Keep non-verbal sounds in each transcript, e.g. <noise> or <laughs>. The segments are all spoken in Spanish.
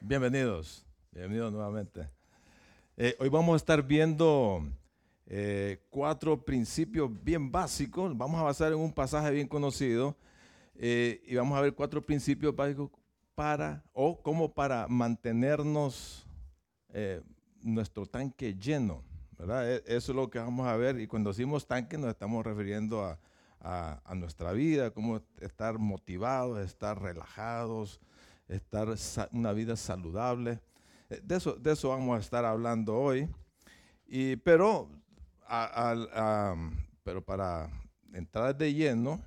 Bienvenidos, bienvenidos nuevamente. Eh, hoy vamos a estar viendo eh, cuatro principios bien básicos. Vamos a basar en un pasaje bien conocido eh, y vamos a ver cuatro principios básicos para o como para mantenernos nuestro tanque lleno. ¿verdad? E, eso es lo que vamos a ver y cuando decimos tanque nos estamos refiriendo a, a nuestra vida, cómo estar motivados, estar relajados, estar una vida saludable. Eh, de eso, de eso vamos a estar hablando hoy. Y, pero, pero para entrar de lleno,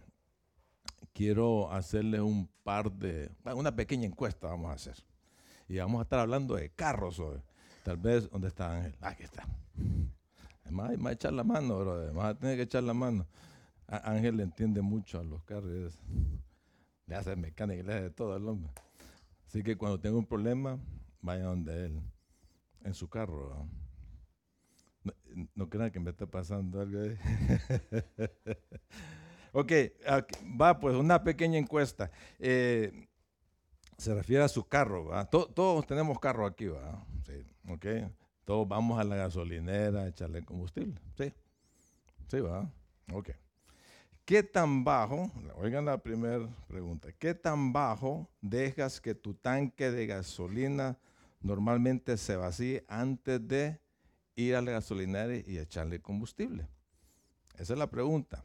quiero hacerle un par de, una pequeña encuesta vamos a hacer. Y vamos a estar hablando de carros hoy. Tal vez, ¿dónde está Ángel? Aquí está. Además, a echar la mano, bro. Además, tiene que echar la mano. Ángel le entiende mucho a los carros. Le hace mecánica, le hace de todo al hombre. Así que cuando tenga un problema, vaya donde él, en su carro. No, crean que me está pasando algo ahí. <laughs> ok, va pues una pequeña encuesta. Eh, se refiere a su carro, todos tenemos carro aquí, ¿va? Sí, ok. Todos vamos a la gasolinera a echarle combustible. Sí, sí, va. Ok. ¿Qué tan bajo, oigan la primera pregunta, qué tan bajo dejas que tu tanque de gasolina normalmente se vacíe antes de ir a la gasolinera y echarle combustible? Esa es la pregunta.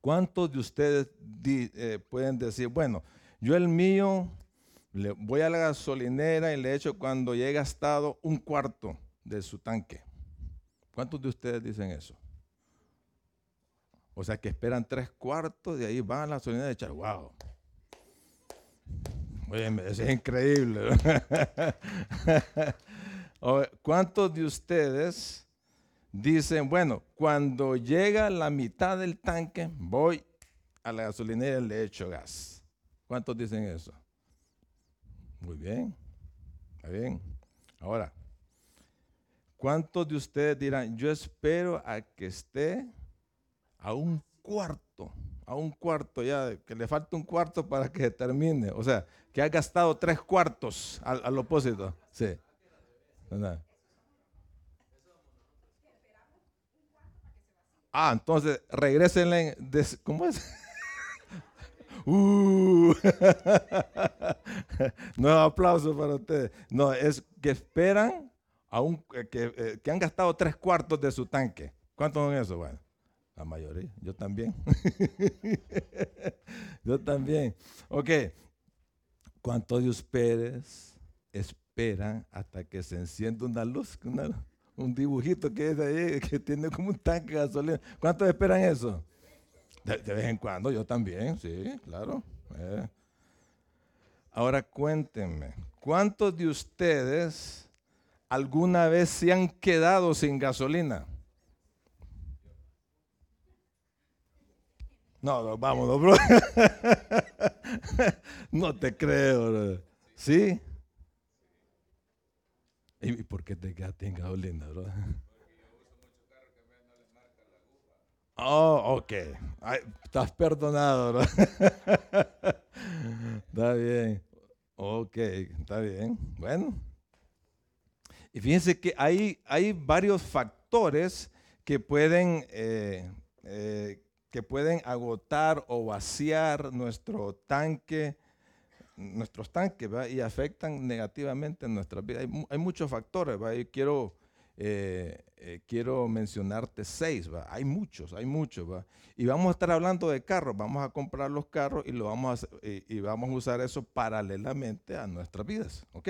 ¿Cuántos de ustedes eh, pueden decir, bueno, yo el mío le voy a la gasolinera y le echo cuando he gastado un cuarto de su tanque? ¿Cuántos de ustedes dicen eso? O sea que esperan tres cuartos, de ahí van a la gasolina de echar. ¡Wow! Oye, eso es increíble. <laughs> ¿Cuántos de ustedes dicen, bueno, cuando llega la mitad del tanque, voy a la gasolinera y le echo gas? ¿Cuántos dicen eso? Muy bien, está bien. Ahora, ¿cuántos de ustedes dirán, yo espero a que esté a un cuarto, a un cuarto ya, que le falta un cuarto para que termine. O sea, que ha gastado tres cuartos al, opósito. Sí. Ah, entonces regresenle. ¿Cómo es? <laughs> Uh, <laughs> nuevo aplauso para ustedes. No, es que esperan a un, que, eh, que han gastado tres cuartos de su tanque. ¿Cuántos son eso? Bueno, la mayoría, yo también. <laughs> yo también. Ok, ¿cuántos de ustedes esperan hasta que se encienda una luz? un dibujito que es ahí, que tiene como un tanque de gasolina. ¿Cuántos esperan eso? De, vez en cuando, yo también, sí, claro. Eh. Ahora cuéntenme, ¿cuántos de ustedes alguna vez se han quedado sin gasolina? No, no, vámonos, bro. <laughs> no te creo, bro. ¿Sí? ¿Y por qué te quedaste en gasolina, bro? Oh, ok. estás perdonado, bro. <laughs> está bien. Ok, está bien. Bueno. Y fíjense que hay, hay varios factores que pueden eh, eh, que pueden agotar o vaciar nuestro tanque, nuestros tanques, y afectan negativamente nuestra vida. Hay, muchos factores, y quiero, eh, eh, quiero mencionarte seis, hay muchos, hay muchos. Y vamos a estar hablando de carros, vamos a comprar los carros y, lo vamos a, y, vamos a usar eso paralelamente a nuestras vidas. ¿ok?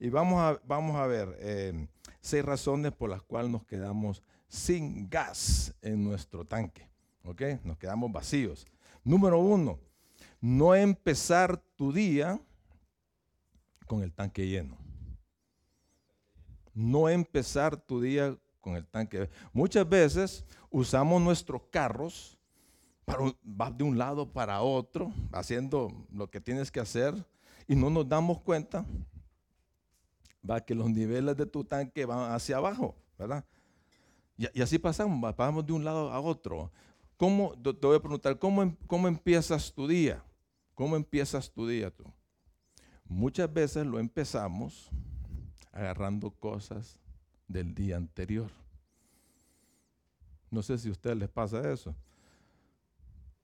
Y vamos a, vamos a ver eh, seis razones por las cuales nos quedamos sin gas en nuestro tanque. ¿Ok? Nos quedamos vacíos. Número uno, no empezar tu día con el tanque lleno. No empezar tu día con el tanque. Muchas veces usamos nuestros carros para vas de un lado para otro, haciendo lo que tienes que hacer y no nos damos cuenta va que los niveles de tu tanque van hacia abajo, ¿verdad? Y, y así pasamos, pasamos de un lado a otro. ¿Cómo, te voy a preguntar, ¿cómo, em, ¿cómo empiezas tu día? ¿Cómo empiezas tu día tú? Muchas veces lo empezamos agarrando cosas del día anterior. No sé si a ustedes les pasa eso.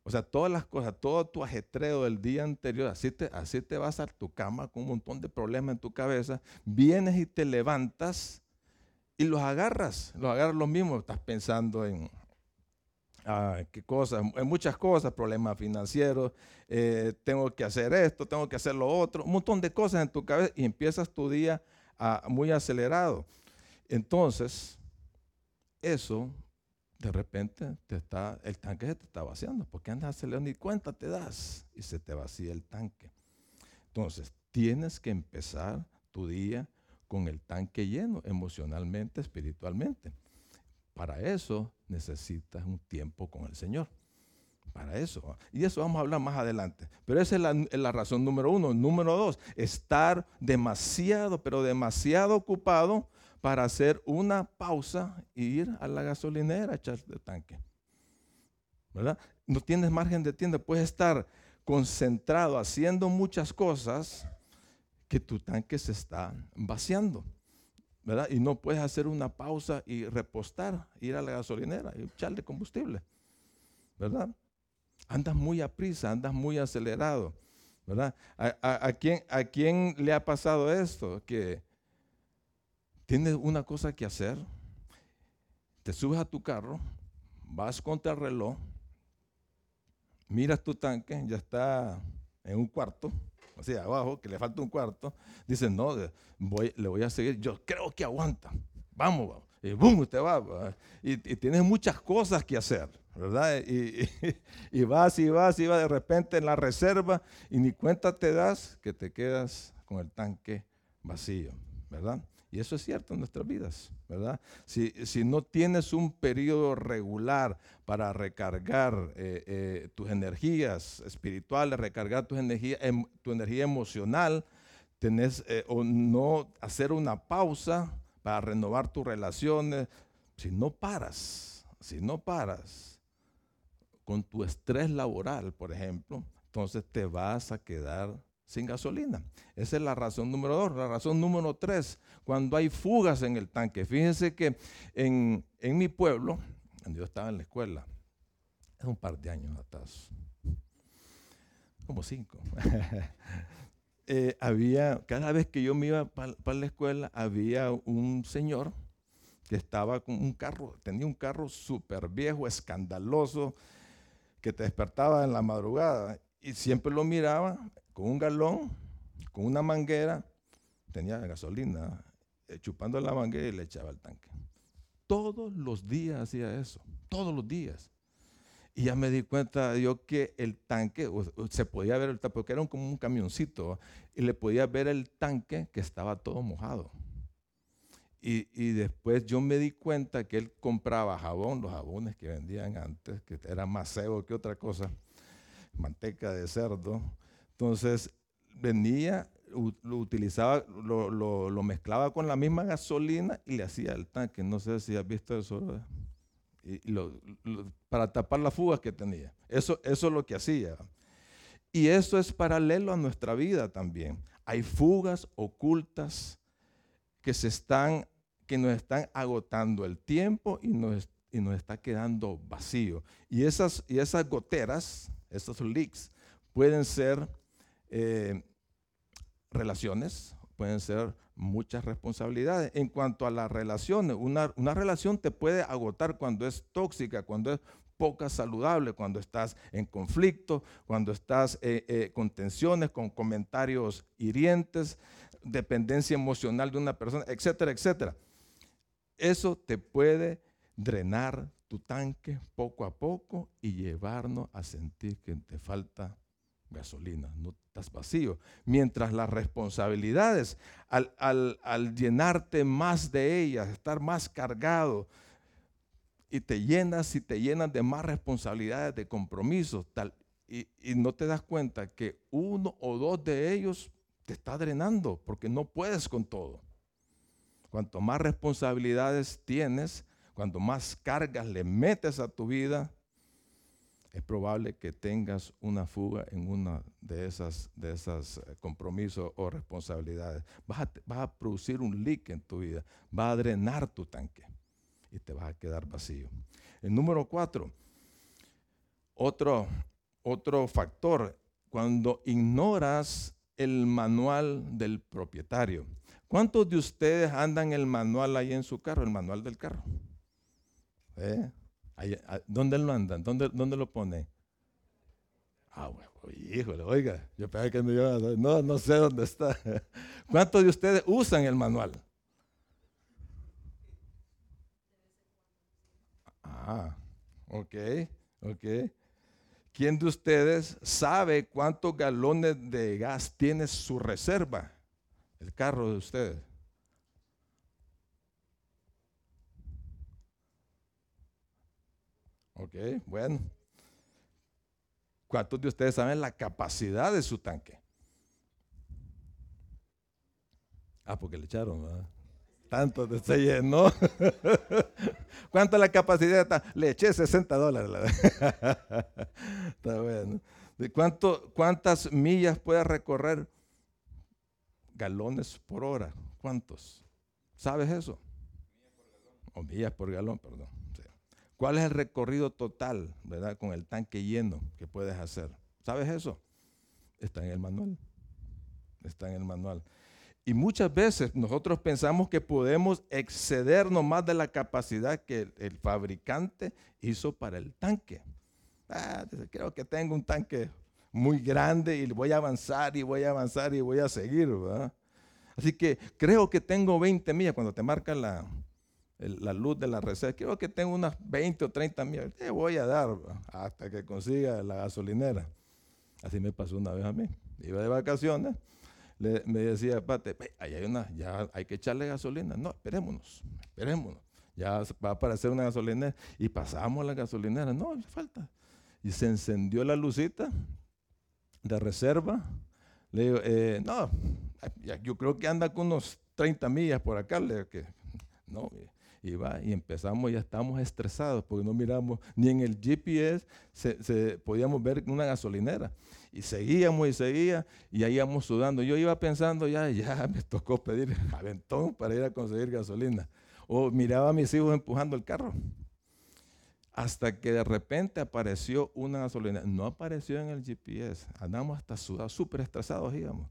O sea, todas las cosas, todo tu ajetreo del día anterior, así te, así te vas a tu cama con un montón de problemas en tu cabeza, vienes y te levantas y los agarras, los agarras los mismos, estás pensando en ah, qué cosas, en muchas cosas, problemas financieros, eh, tengo que hacer esto, tengo que hacer lo otro, un montón de cosas en tu cabeza y empiezas tu día ah, muy acelerado. Entonces, eso de repente te está, el tanque se te está vaciando, porque andas acelerando ni cuenta te das y se te vacía el tanque. Entonces, tienes que empezar tu día con el tanque lleno emocionalmente, espiritualmente. Para eso necesitas un tiempo con el Señor. Para eso. Y eso vamos a hablar más adelante. Pero esa es la, razón número uno. Número dos, estar demasiado, pero demasiado ocupado para hacer una pausa e ir a la gasolinera a echar el tanque. ¿Verdad? No tienes margen de tiempo, puedes estar concentrado haciendo muchas cosas que tu tanque se está vaciando. ¿Verdad? Y no puedes hacer una pausa y repostar, ir a la gasolinera y echarle combustible. ¿Verdad? Andas muy a prisa, andas muy acelerado. ¿Verdad? ¿A, quién, ¿A quién le ha pasado esto? Que tienes una cosa que hacer, te subes a tu carro, vas contra el reloj, miras tu tanque, ya está en un cuarto, o sea, abajo, que le falta un cuarto, dices, no, voy, le voy a seguir, yo creo que aguanta, vamos. Y boom, usted va, Y, tienes muchas cosas que hacer, ¿verdad? Y, y, vas y vas y vas de repente en la reserva y ni cuenta te das que te quedas con el tanque vacío, ¿verdad? Y eso es cierto en nuestras vidas, ¿verdad? Si, no tienes un periodo regular para recargar eh, eh, tus energías espirituales, recargar tu energía, em, tu energía emocional, eh, o no hacer una pausa para renovar tus relaciones, si no paras, si no paras con tu estrés laboral, por ejemplo, entonces te vas a quedar sin gasolina. Esa es la razón número dos. La razón número tres, cuando hay fugas en el tanque. Fíjense que en, mi pueblo, cuando yo estaba en la escuela, es un par de años atrás, como cinco, <laughs> eh, había, cada vez que yo me iba para la escuela, había un señor que estaba con un carro, tenía un carro súper viejo, escandaloso, que te despertaba en la madrugada y siempre lo miraba con un galón, con una manguera, tenía gasolina, eh, chupando la manguera y le echaba el tanque. Todos los días hacía eso, todos los días. Y ya me di cuenta yo que el tanque, se podía ver el tanque, porque era como un camioncito, y le podía ver el tanque que estaba todo mojado. Y, y, después yo me di cuenta que él compraba jabón, los jabones que vendían antes, que era más cebo que otra cosa, manteca de cerdo, entonces venía, lo utilizaba, lo, mezclaba con la misma gasolina y le hacía el tanque. No sé si has visto eso. para tapar las fugas que tenía. Eso, eso es lo que hacía. Y eso es paralelo a nuestra vida también. Hay fugas ocultas que, se están, que nos están agotando el tiempo y nos, y nos está quedando vacío. Y esas, y esas goteras, esos leaks, pueden ser eh, relaciones, pueden ser muchas responsabilidades. En cuanto a las relaciones, una, relación te puede agotar cuando es tóxica, cuando es poca saludable, cuando estás en conflicto, cuando estás eh, eh, con tensiones, con comentarios hirientes, dependencia emocional de una persona, etcétera, etcétera. Eso te puede drenar tu tanque poco a poco y llevarnos a sentir que te falta gasolina, no estás vacío. Mientras las responsabilidades, al, llenarte más de ellas, estar más cargado, y te llenas y te llenas de más responsabilidades, de compromisos, tal, y, y no te das cuenta que uno o dos de ellos te está drenando, porque no puedes con todo. Cuanto más responsabilidades tienes, cuanto más cargas le metes a tu vida, es probable que tengas una fuga en una de esas, de esas eh, compromisos o responsabilidades. Vas a, producir un leak en tu vida, va a drenar tu tanque y te vas a quedar vacío. El número cuatro, otro, otro factor, cuando ignoras el manual del propietario. ¿Cuántos de ustedes andan el manual ahí en su carro, el manual del carro? ¿Eh? Ah, ¿Dónde lo andan? ¿Dónde, dónde lo pone? Ah, bueno, híjole, oiga, yo pensé que me iba a no, no sé dónde está. <laughs> ¿Cuántos de ustedes usan el manual? Ah, ok, ok. ¿Quién de ustedes sabe cuántos galones de gas tiene su reserva? El carro de ustedes. Ok, bueno. ¿Cuántos de ustedes saben la capacidad de su tanque? Ah, porque le echaron, ¿verdad? Tanto de se llenó. ¿Cuánto es la capacidad? Le eché 60 dólares. <laughs> Está bueno. ¿De cuánto, ¿Cuántas millas puede recorrer? Galones por hora. ¿Cuántos? ¿Sabes eso? O millas por galón, perdón. ¿Cuál es el recorrido total, verdad, con el tanque lleno que puedes hacer? ¿Sabes eso? Está en el manual. Está en el manual. Y muchas veces nosotros pensamos que podemos excedernos más de la capacidad que el, fabricante hizo para el tanque. Ah, creo que tengo un tanque muy grande y voy a avanzar y voy a avanzar y voy a seguir, ¿verdad? Así que creo que tengo 20 millas cuando te marca la, la luz de la reserva. Creo que tengo unas 20 o 30 millas. Te voy a dar hasta que consiga la gasolinera. Así me pasó una vez a mí. Iba de vacaciones. me decía, pate, ahí hay una, ya hay que echarle gasolina. No, esperémonos, esperémonos. Ya va a aparecer una gasolinera. Y pasamos la gasolinera. No, falta. Y se encendió la lucita de reserva. Le digo, eh, no, yo creo que anda con unos 30 millas por acá. Le digo, que, no, y va, y empezamos, ya estamos estresados porque no miramos, ni en el GPS se, podíamos ver una gasolinera. Y seguíamos y seguía, y ahí íbamos sudando. Yo iba pensando, ya, ya <laughs> me tocó pedir aventón para ir a conseguir gasolina. O miraba a mis hijos empujando el carro. Hasta que de repente apareció una gasolina. No apareció en el GPS. Andamos hasta sudados, súper estresados íbamos.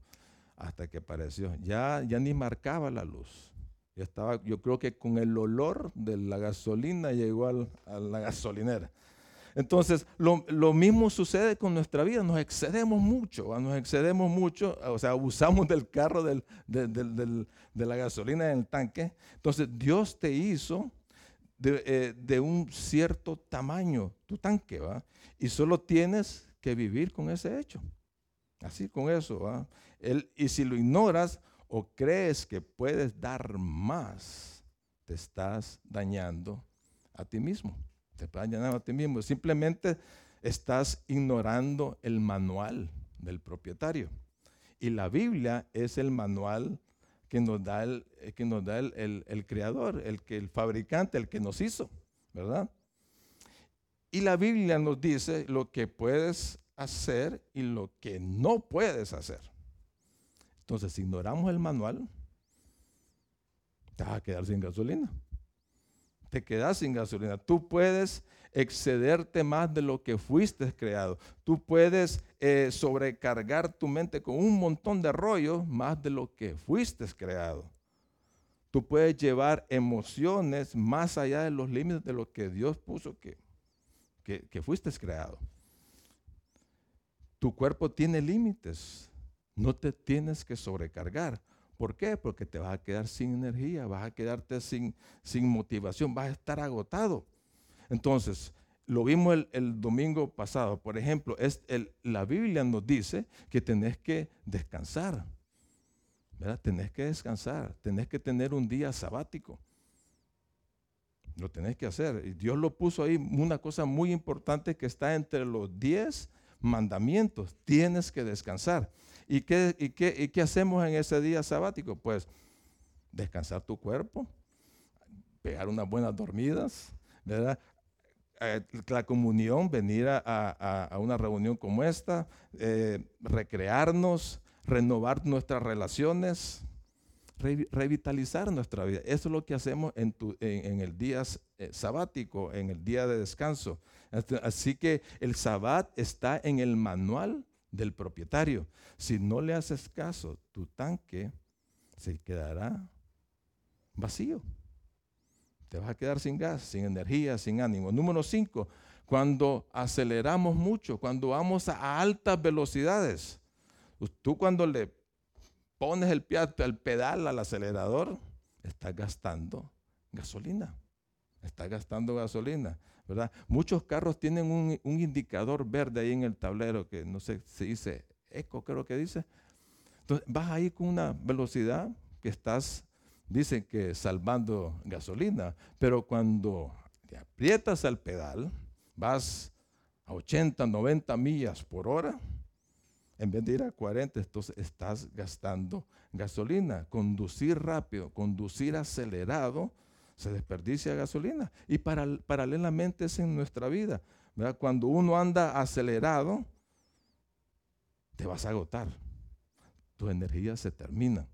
Hasta que apareció. Ya, ya ni marcaba la luz estaba, yo creo que con el olor de la gasolina llegó a la gasolinera. Entonces, lo, mismo sucede con nuestra vida, nos excedemos mucho, nos excedemos mucho, o sea, abusamos del carro, de la gasolina en el tanque. Entonces, Dios te hizo de, eh, un cierto tamaño tu tanque, ¿va? Y solo tienes que vivir con ese hecho. Así con eso, ¿va? y si lo ignoras, o crees que puedes dar más, te estás dañando a ti mismo. Te estás dañando a ti mismo. Simplemente estás ignorando el manual del propietario. Y la Biblia es el manual que nos da el, eh, que nos da el, creador, el, que, el fabricante, el que nos hizo, ¿verdad? Y la Biblia nos dice lo que puedes hacer y lo que no puedes hacer. Entonces, si ignoramos el manual, te vas a quedar sin gasolina. Te quedas sin gasolina. Tú puedes excederte más de lo que fuiste creado. Tú puedes eh, sobrecargar tu mente con un montón de rollos más de lo que fuiste creado. Tú puedes llevar emociones más allá de los límites de lo que Dios puso que, que, que fuiste creado. Tu cuerpo tiene límites. No te tienes que sobrecargar. ¿Por qué? Porque te vas a quedar sin energía, vas a quedarte sin, sin motivación, vas a estar agotado. Entonces, lo vimos el, domingo pasado. Por ejemplo, es la Biblia nos dice que tenés que descansar. ¿verdad? Tenés que descansar, tenés que tener un día sabático. Lo tenés que hacer. Y Dios lo puso ahí, una cosa muy importante que está entre los diez mandamientos. Tienes que descansar. ¿Y qué, y, qué, hacemos en ese día sabático? Pues descansar tu cuerpo, pegar unas buenas dormidas, ¿verdad? eh, la comunión, venir a, una reunión como esta, eh, recrearnos, renovar nuestras relaciones, revitalizar nuestra vida. Eso es lo que hacemos en, el día eh, sabático, en el día de descanso. Así que el sabbat está en el manual del propietario. Si no le haces caso, tu tanque se quedará vacío. Te vas a quedar sin gas, sin energía, sin ánimo. Número cinco, cuando aceleramos mucho, cuando vamos a altas velocidades. Tú cuando le pones el, el pedal al acelerador, estás gastando gasolina. Estás gastando gasolina, Muchos carros tienen un, indicador verde ahí en el tablero que no sé si dice eco, creo que dice. Entonces vas ahí con una velocidad que estás, dicen que salvando gasolina, pero cuando te aprietas al pedal, vas a 80, 90 millas por hora, en vez de ir a 40, entonces estás gastando gasolina. Conducir rápido, conducir acelerado, se desperdicia gasolina. Y paralelamente es en nuestra vida. Cuando uno anda acelerado, te vas a agotar. Tu energía se termina.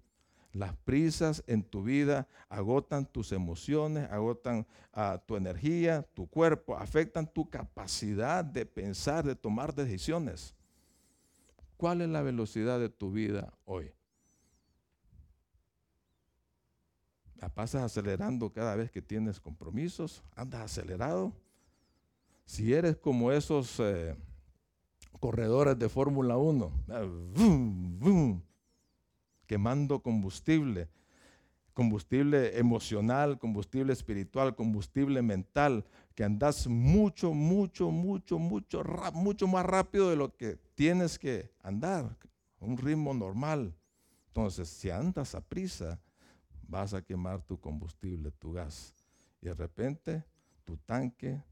Las prisas en tu vida agotan tus emociones, agotan ah, tu energía, tu cuerpo, afectan tu capacidad de pensar, de tomar decisiones. ¿Cuál es la velocidad de tu vida hoy? ¿La pasas acelerando cada vez que tienes compromisos? ¿Andas acelerado? Si eres como esos eh, corredores de Fórmula 1, ah, quemando combustible, combustible emocional, combustible espiritual, combustible mental, que andas mucho, mucho, mucho, mucho, mucho más rápido de lo que tienes que andar, un ritmo normal. Entonces, si andas a prisa, vas a quemar tu combustible, tu gas. Y de repente, tu tanque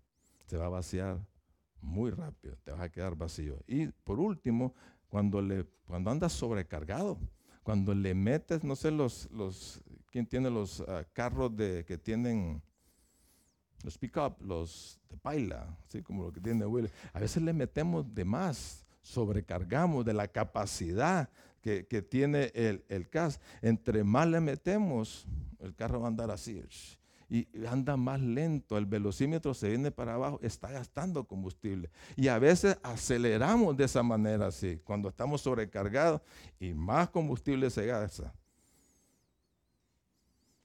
se va a vaciar muy rápido, te vas a quedar vacío. Y por último, cuando, le, cuando andas sobrecargado, cuando le metes, no sé, los, los ¿quién tiene los ah, carros de, que tienen los pick-up, los de paila, así como lo que tiene Will. A veces le metemos de más, sobrecargamos de la capacidad que, tiene el, el CAS. Entre más le metemos, el carro va a andar así y anda más lento, el velocímetro se viene para abajo, está gastando combustible. Y a veces aceleramos de esa manera así, cuando estamos sobrecargados y más combustible se gasta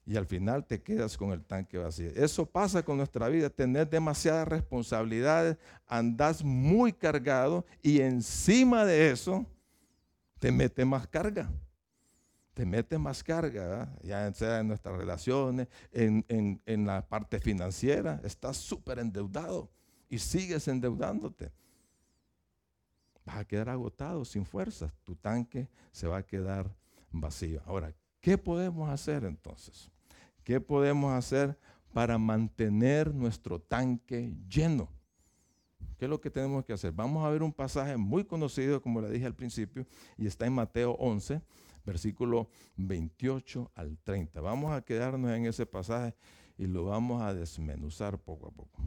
y al final te quedas con el tanque vacío. Eso pasa con nuestra vida, tener demasiadas responsabilidades, andas muy cargado y encima de eso te mete más carga. Te mete más carga, ya sea en nuestras relaciones, en, en la parte financiera, estás súper endeudado y sigues endeudándote. Vas a quedar agotado, sin fuerzas, tu tanque se va a quedar vacío. Ahora, ¿qué podemos hacer entonces? ¿Qué podemos hacer para mantener nuestro tanque lleno? ¿Qué es lo que tenemos que hacer? Vamos a ver un pasaje muy conocido, como le dije al principio, y está en Mateo 11, versículo 28 al 30. Vamos a quedarnos en ese pasaje y lo vamos a desmenuzar poco a poco.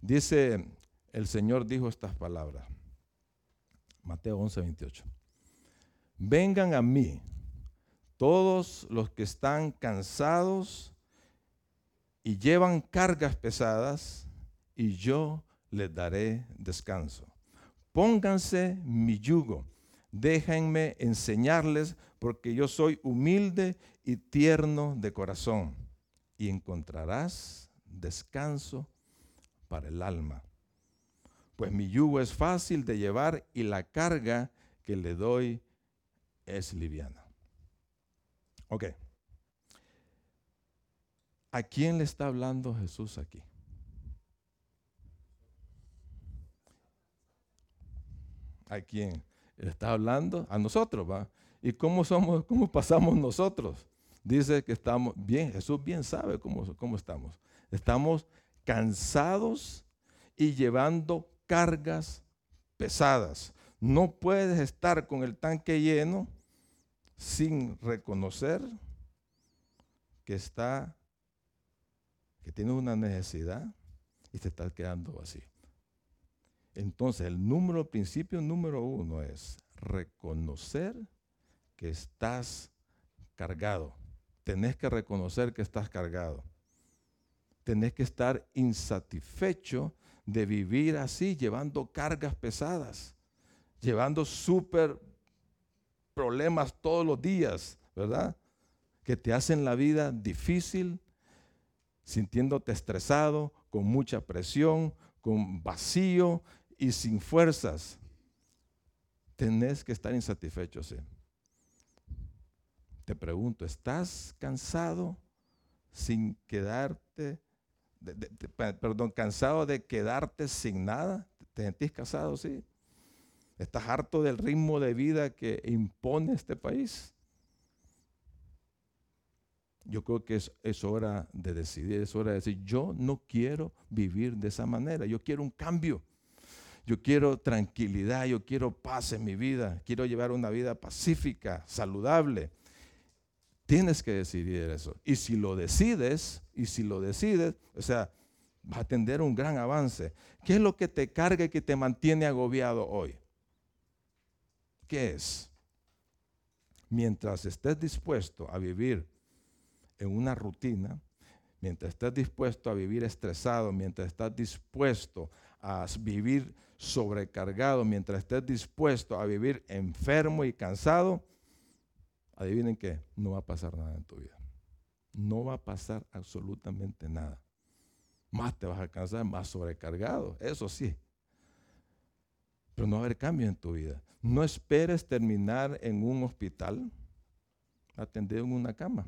Dice, el Señor dijo estas palabras. Mateo 11, 28. Vengan a mí todos los que están cansados y llevan cargas pesadas, y yo les daré descanso. Pónganse mi yugo, déjenme enseñarles, porque yo soy humilde y tierno de corazón, y encontrarás descanso para el alma. Pues mi yugo es fácil de llevar y la carga que le doy es liviana. Ok. ¿A quién le está hablando Jesús aquí? ¿A quién? Está hablando a nosotros, ¿va? ¿Y cómo somos, cómo pasamos nosotros? Dice que estamos bien, Jesús bien sabe cómo, cómo estamos. Estamos cansados y llevando cargas pesadas. No puedes estar con el tanque lleno sin reconocer que está, que tiene una necesidad y te estás quedando vacío. Entonces, el número, principio número uno es reconocer que estás cargado. Tenés que reconocer que estás cargado. Tenés que estar insatisfecho de vivir así, llevando cargas pesadas, llevando súper problemas todos los días, ¿verdad? Que te hacen la vida difícil, sintiéndote estresado, con mucha presión, con vacío y sin fuerzas. Tenés que estar insatisfecho, sí. Te pregunto, ¿estás cansado sin quedarte, perdón, cansado de quedarte sin nada? ¿Te sentís cansado, sí? ¿Estás harto del ritmo de vida que impone este país? Yo creo que es, es, hora de decidir, es hora de decir, yo no quiero vivir de esa manera, yo quiero un cambio. Yo quiero tranquilidad, yo quiero paz en mi vida, quiero llevar una vida pacífica, saludable. Tienes que decidir eso. Y si lo decides, y si lo decides, o sea, va a tener un gran avance. ¿Qué es lo que te carga y que te mantiene agobiado hoy? ¿Qué es? Mientras estés dispuesto a vivir en una rutina, mientras estés dispuesto a vivir estresado, mientras estás dispuesto a vivir sobrecargado, mientras estés dispuesto a vivir enfermo y cansado, adivinen que no va a pasar nada en tu vida. No va a pasar absolutamente nada. Más te vas a cansar, más sobrecargado, eso sí. Pero no va a haber cambio en tu vida. No esperes terminar en un hospital atendido en una cama.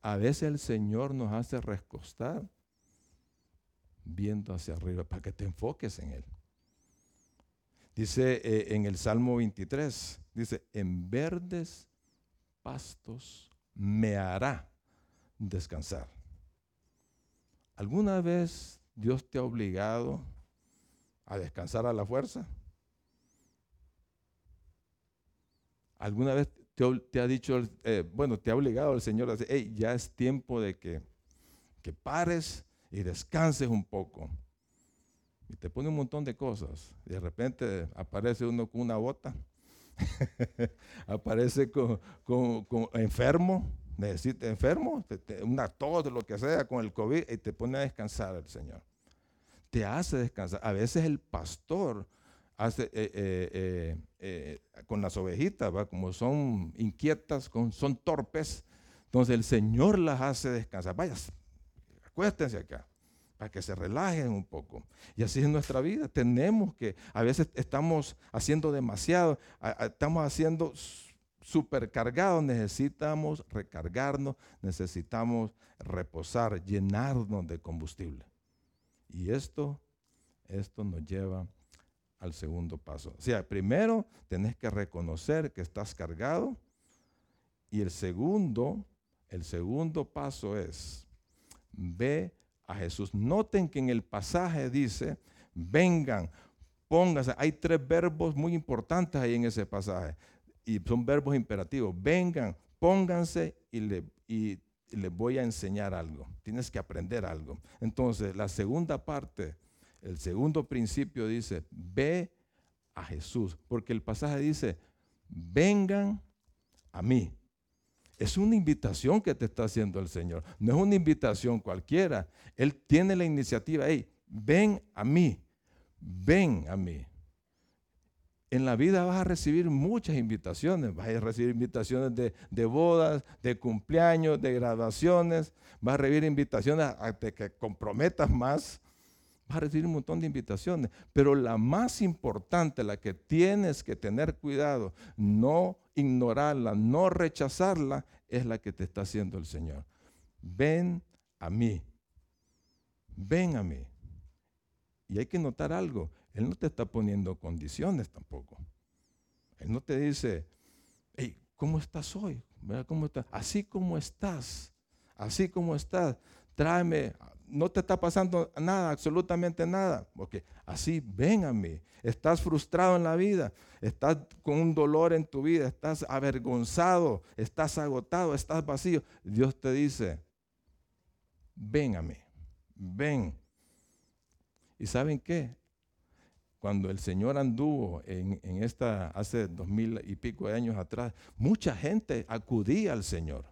A veces el Señor nos hace recostar viendo hacia arriba para que te enfoques en Él. Dice eh, en el Salmo 23, dice, en verdes pastos me hará descansar. ¿Alguna vez Dios te ha obligado a descansar a la fuerza? ¿Alguna vez te, ha dicho, eh, bueno, te ha obligado el Señor a decir, hey, ya es tiempo de que, que pares y descanses un poco? Y te pone un montón de cosas. Y de repente aparece uno con una bota, <laughs> aparece con, enfermo, necesita enfermo, una tos, lo que sea, con el COVID, y te pone a descansar el Señor. Te hace descansar. A veces el pastor hace eh, eh, eh, con las ovejitas, ¿va? como son inquietas, son torpes, entonces el Señor las hace descansar. Vaya, acuéstense acá para que se relajen un poco. Y así es nuestra vida. Tenemos que, a veces estamos haciendo demasiado, estamos haciendo supercargados, necesitamos recargarnos, necesitamos reposar, llenarnos de combustible. Y esto, esto nos lleva al segundo paso. O sea, primero tenés que reconocer que estás cargado y el segundo, el segundo paso es ve a Jesús. Noten que en el pasaje dice, vengan, pónganse. Hay tres verbos muy importantes ahí en ese pasaje. Y son verbos imperativos. Vengan, pónganse y, le, y les voy a enseñar algo. Tienes que aprender algo. Entonces, la segunda parte, el segundo principio dice, ve a Jesús. Porque el pasaje dice, vengan a mí. Es una invitación que te está haciendo el Señor. No es una invitación cualquiera. Él tiene la iniciativa. Hey, ven a mí. Ven a mí. En la vida vas a recibir muchas invitaciones. Vas a recibir invitaciones de, bodas, de cumpleaños, de graduaciones. Vas a recibir invitaciones a que comprometas más. Vas a recibir un montón de invitaciones. Pero la más importante, la que tienes que tener cuidado, no ignorarla, no rechazarla, es la que te está haciendo el Señor. Ven a mí. Ven a mí. Y hay que notar algo. Él no te está poniendo condiciones tampoco. Él no te dice, hey, ¿cómo estás hoy? ¿Cómo estás? Así como estás, así como estás, tráeme, no te está pasando nada, absolutamente nada, porque así ven a mí. Estás frustrado en la vida, estás con un dolor en tu vida, estás avergonzado, estás agotado, estás vacío. Dios te dice, ven a mí, ven. ¿Y saben qué? Cuando el Señor anduvo en, esta, hace dos mil y pico de años atrás, mucha gente acudía al Señor.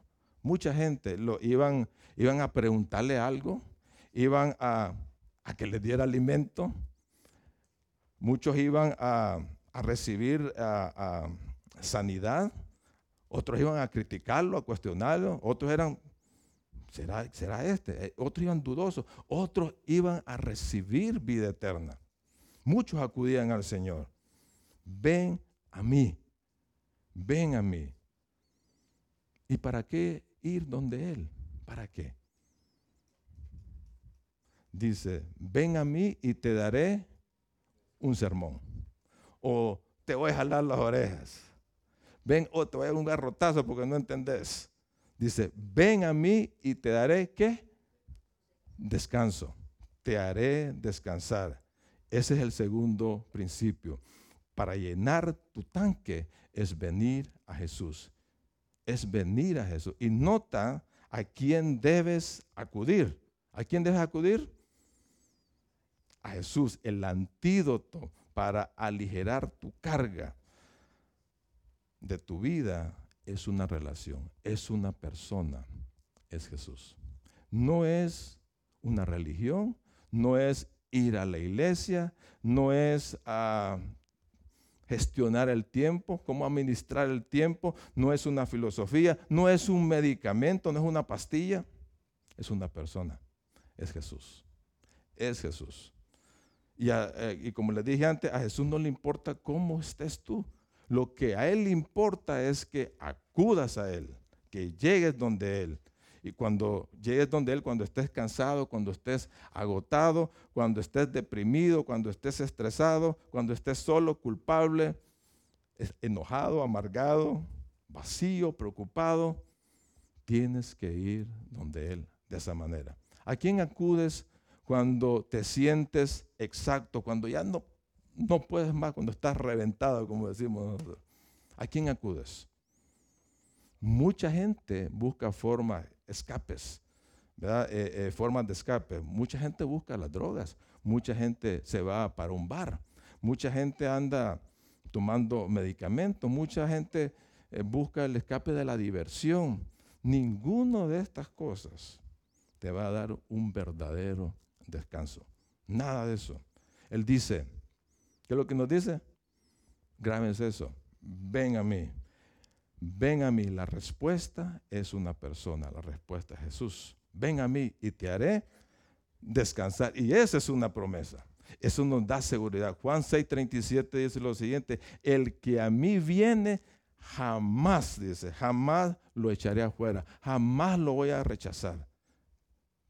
Mucha gente lo iban, iban a preguntarle algo, iban a, que les diera alimento. Muchos iban a, recibir sanidad, otros iban a criticarlo, a cuestionarlo, otros eran, ¿será, será este? Eh, otros iban dudosos, otros iban a recibir vida eterna. Muchos acudían al Señor. Ven a mí, ven a mí. ¿Y para qué ir donde Él? ¿Para qué? Dice, ven a mí y te daré un sermón. O te voy a jalar las orejas. Ven, o te voy a dar un garrotazo porque no entendés. Dice, ven a mí y te daré qué? Descanso. Te haré descansar. Ese es el segundo principio. Para llenar tu tanque es venir a Jesús. Es venir a Jesús. Y nota a quién debes acudir. ¿A quién debes acudir? A Jesús, el antídoto para aligerar tu carga de tu vida es una relación, es una persona, es Jesús. No es una religión, no es ir a la iglesia, no es a gestionar el tiempo, cómo administrar el tiempo, no es una filosofía, no es un medicamento, no es una pastilla, es una persona, es Jesús, es Jesús. Y, eh, y como les dije antes, a Jesús no le importa cómo estés tú, lo que a Él importa es que acudas a Él, que llegues donde Él, y cuando llegues donde Él, cuando estés cansado, cuando estés agotado, cuando estés deprimido, cuando estés estresado, cuando estés solo, culpable, enojado, amargado, vacío, preocupado, tienes que ir donde Él de esa manera. ¿A quién acudes cuando te sientes exacto, cuando ya no, no puedes más, cuando estás reventado, como decimos nosotros? ¿A quién acudes? Mucha gente busca formas escapes. Eh, eh, formas de escape. Mucha gente busca las drogas, mucha gente se va para un bar, mucha gente anda tomando medicamentos, mucha gente eh, busca el escape de la diversión. Ninguno de estas cosas te va a dar un verdadero descanso. Nada de eso. Él dice, ¿qué es lo que nos dice? Grábense eso. Ven a mí. Ven a mí, la respuesta es una persona, la respuesta es Jesús. Ven a mí y te haré descansar. Y esa es una promesa. Eso nos da seguridad. Juan 6:37 dice lo siguiente, el que a mí viene, jamás, dice, jamás lo echaré afuera, jamás lo voy a rechazar.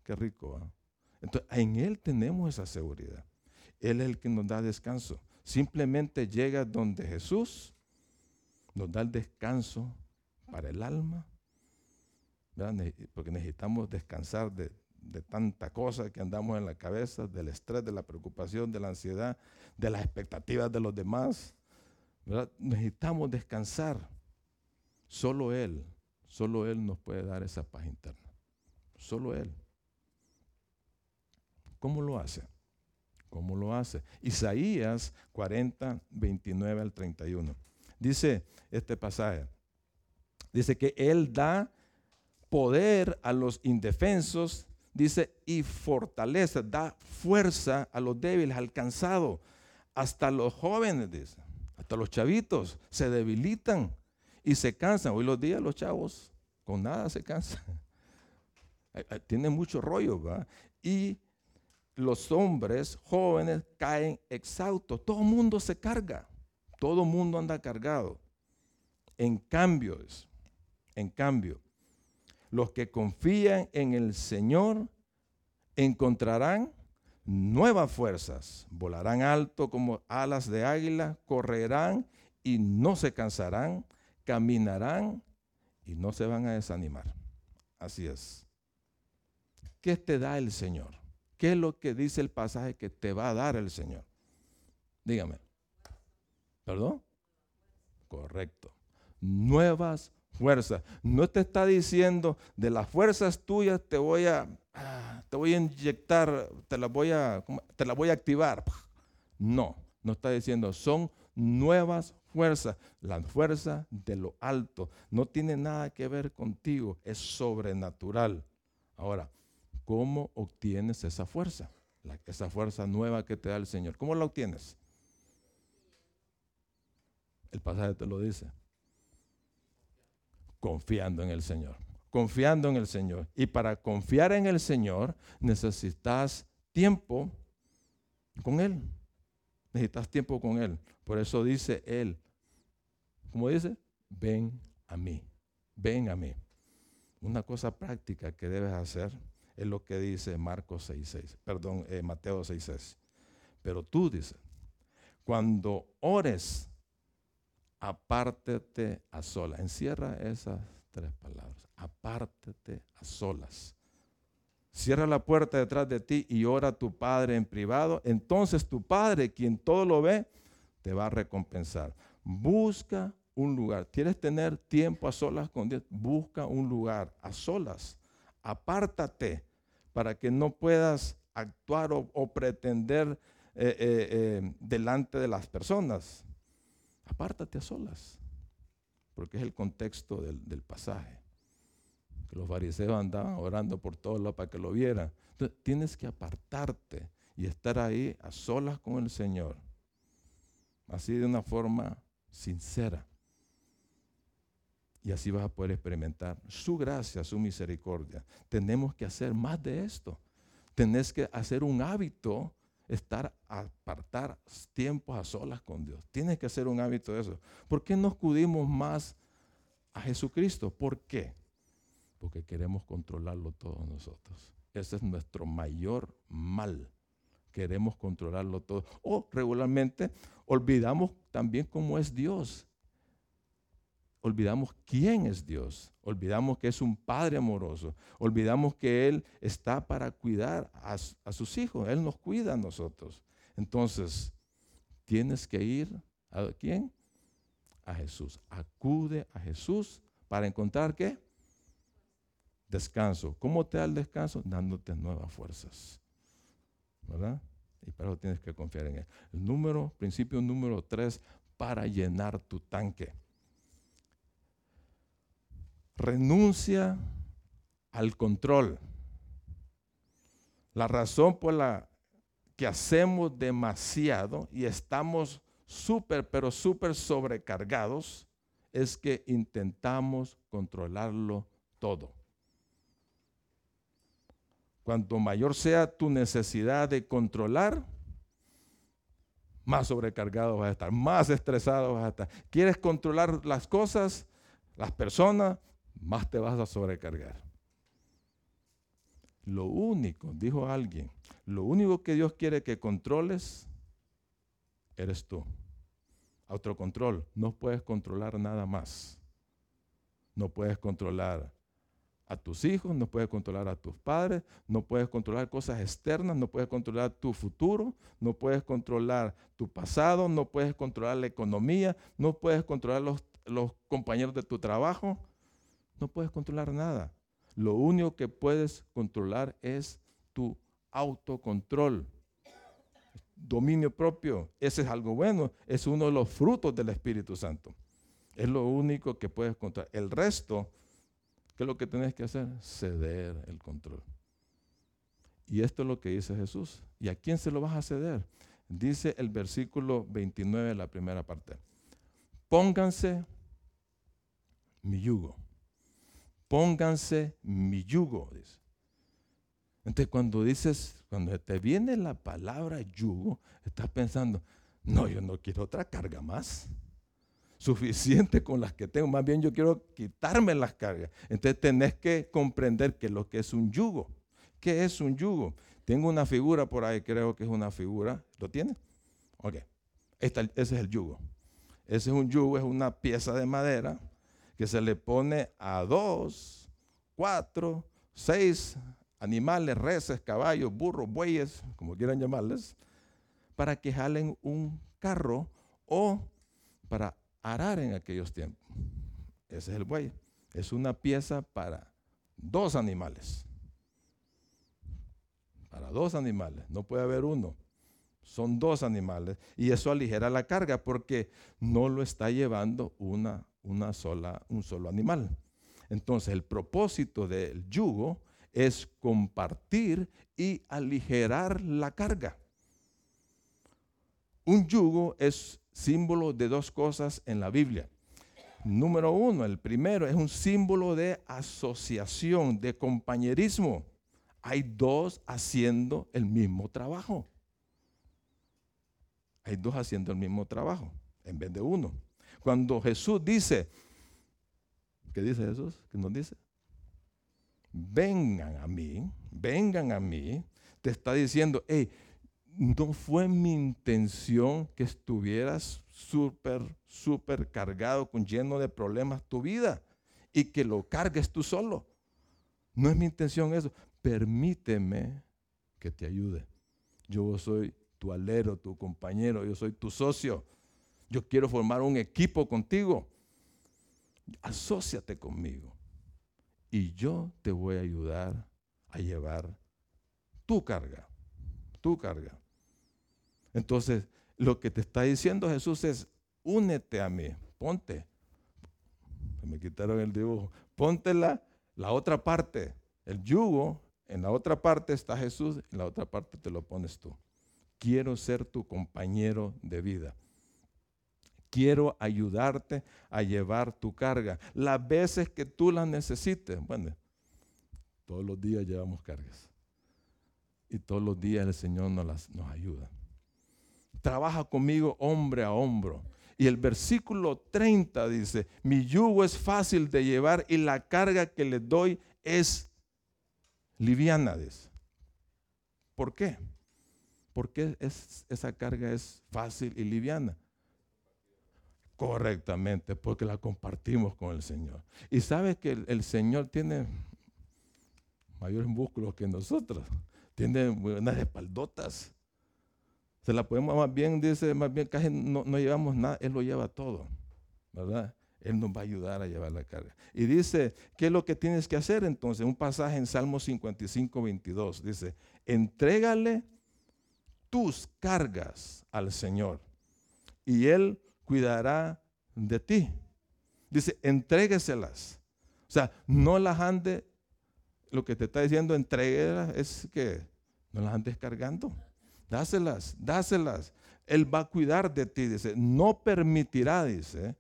Qué rico. ¿ah? Entonces, en Él tenemos esa seguridad. Él es el que nos da descanso. Simplemente llega donde Jesús nos da el descanso para el alma, porque necesitamos descansar de, tanta cosa que andamos en la cabeza, del estrés, de la preocupación, de la ansiedad, de las expectativas de los demás. Necesitamos descansar. Solo Él, solo Él nos puede dar esa paz interna. Solo Él. ¿Cómo lo hace? ¿Cómo lo hace? Isaías 40, 29 al 31. Dice este pasaje, dice que Él da poder a los indefensos, dice, y fortaleza, da fuerza a los débiles, al cansado, hasta los jóvenes, dice, hasta los chavitos se debilitan y se cansan. Hoy los días los chavos con nada se cansan. <laughs> Tienen mucho rollo, ¿va? Y los hombres jóvenes caen exhaustos. Todo mundo se carga. Todo mundo anda cargado. En cambio, en cambio, los que confían en el Señor encontrarán nuevas fuerzas, volarán alto como alas de águila, correrán y no se cansarán, caminarán y no se van a desanimar. Así es. ¿Qué te da el Señor? ¿Qué es lo que dice el pasaje que te va a dar el Señor? Dígame. ¿Perdón? Correcto. Nuevas fuerza. No te está diciendo de las fuerzas tuyas te voy a, ah, te voy a inyectar, te las voy a, te las voy a activar. No, no está diciendo, son nuevas fuerzas, la fuerza de lo alto. No tiene nada que ver contigo, es sobrenatural. Ahora, ¿cómo obtienes esa fuerza? esa fuerza nueva que te da el Señor. ¿Cómo la obtienes? El pasaje te lo dice. Confiando en el Señor. Confiando en el Señor. Y para confiar en el Señor necesitas tiempo con Él. Necesitas tiempo con Él. Por eso dice Él. ¿Cómo dice? Ven a mí. Ven a mí. Una cosa práctica que debes hacer es lo que dice Marcos 6.6. Perdón, eh, Mateo 6.6. Pero tú dices, cuando ores, apártete a solas. Encierra esas tres palabras. Apártete a solas. Cierra la puerta detrás de ti y ora a tu Padre en privado. Entonces tu Padre, quien todo lo ve, te va a recompensar. Busca un lugar. ¿Quieres tener tiempo a solas con Dios? Busca un lugar a solas. Apártate para que no puedas actuar o, pretender eh, eh, eh, delante de las personas. Apártate a solas, porque es el contexto del, pasaje. Que los fariseos andaban orando por todos lados para que lo vieran. Entonces, tienes que apartarte y estar ahí a solas con el Señor. Así de una forma sincera. Y así vas a poder experimentar su gracia, su misericordia. Tenemos que hacer más de esto. Tenés que hacer un hábito estar apartar tiempos a solas con Dios. Tienes que hacer un hábito de eso. ¿Por qué no acudimos más a Jesucristo? ¿Por qué? Porque queremos controlarlo todos nosotros. Ese es nuestro mayor mal. Queremos controlarlo todo. O regularmente olvidamos también cómo es Dios. Olvidamos quién es Dios. Olvidamos que es un Padre amoroso. Olvidamos que Él está para cuidar a, sus hijos. Él nos cuida a nosotros. Entonces, tienes que ir a quién? A Jesús. Acude a Jesús para encontrar qué? Descanso. ¿Cómo te da el descanso? Dándote nuevas fuerzas. ¿Verdad? Y para eso tienes que confiar en Él. El número, principio número tres, para llenar tu tanque renuncia al control. La razón por la que hacemos demasiado y estamos súper, pero súper sobrecargados es que intentamos controlarlo todo. Cuanto mayor sea tu necesidad de controlar, más sobrecargado vas a estar, más estresado vas a estar. ¿Quieres controlar las cosas, las personas? Más te vas a sobrecargar. Lo único, dijo alguien, lo único que Dios quiere que controles eres tú. Autocontrol, no puedes controlar nada más. No puedes controlar a tus hijos, no puedes controlar a tus padres, no puedes controlar cosas externas, no puedes controlar tu futuro, no puedes controlar tu pasado, no puedes controlar la economía, no puedes controlar los, los compañeros de tu trabajo, no puedes controlar nada. Lo único que puedes controlar es tu autocontrol, dominio propio. Ese es algo bueno, es uno de los frutos del Espíritu Santo. Es lo único que puedes controlar. El resto, ¿qué es lo que tienes que hacer? Ceder el control. Y esto es lo que dice Jesús. ¿Y a quién se lo vas a ceder? Dice el versículo 29, la primera parte. Pónganse mi yugo pónganse mi yugo. Dice. Entonces cuando dices, cuando te viene la palabra yugo, estás pensando, no, yo no quiero otra carga más. Suficiente con las que tengo, más bien yo quiero quitarme las cargas. Entonces tenés que comprender que lo que es un yugo. ¿Qué es un yugo? Tengo una figura por ahí, creo que es una figura. ¿Lo tiene? Ok. ese es el yugo. Ese es un yugo, es una pieza de madera que se le pone a dos, cuatro, seis animales, reses, caballos, burros, bueyes, como quieran llamarles, para que jalen un carro o para arar en aquellos tiempos. Ese es el buey. es una pieza para dos animales. Para dos animales, no puede haber uno. Son dos animales y eso aligera la carga porque no lo está llevando una, una sola, un solo animal. Entonces, el propósito del yugo es compartir y aligerar la carga. Un yugo es símbolo de dos cosas en la Biblia. Número uno, el primero es un símbolo de asociación, de compañerismo. Hay dos haciendo el mismo trabajo. Hay dos haciendo el mismo trabajo en vez de uno. Cuando Jesús dice, ¿qué dice Jesús? ¿Qué nos dice? vengan a mí, vengan a mí, te está diciendo, hey, no fue mi intención que estuvieras súper, súper cargado, con lleno de problemas tu vida y que lo cargues tú solo. No es mi intención eso. Permíteme que te ayude. Yo soy tu alero, tu compañero, yo soy tu socio. Yo quiero formar un equipo contigo. Asociate conmigo y yo te voy a ayudar a llevar tu carga, tu carga. Entonces, lo que te está diciendo Jesús es, únete a mí, ponte. Me quitaron el dibujo. Ponte la, la otra parte, el yugo, en la otra parte está Jesús, en la otra parte te lo pones tú. Quiero ser tu compañero de vida quiero ayudarte a llevar tu carga. Las veces que tú las necesites, bueno, todos los días llevamos cargas. Y todos los días el Señor nos, las, nos ayuda. Trabaja conmigo hombre a hombro. Y el versículo 30 dice, mi yugo es fácil de llevar y la carga que le doy es liviana. ¿Por qué? Porque es, esa carga es fácil y liviana? Correctamente porque la compartimos con el Señor. Y sabes que el, Señor tiene mayores músculos que nosotros, tiene unas espaldotas. Se la podemos más bien, dice, más bien casi no, no llevamos nada, Él lo lleva todo, ¿verdad? Él nos va a ayudar a llevar la carga. Y dice, ¿qué es lo que tienes que hacer entonces? Un pasaje en Salmo 55, 22. Dice, entrégale tus cargas al Señor y Él cuidará de ti. Dice, entrégueselas. O sea, no las ande, lo que te está diciendo, entréguelas, es que no las andes cargando. Dáselas, dáselas. Él va a cuidar de ti, dice. No permitirá, dice,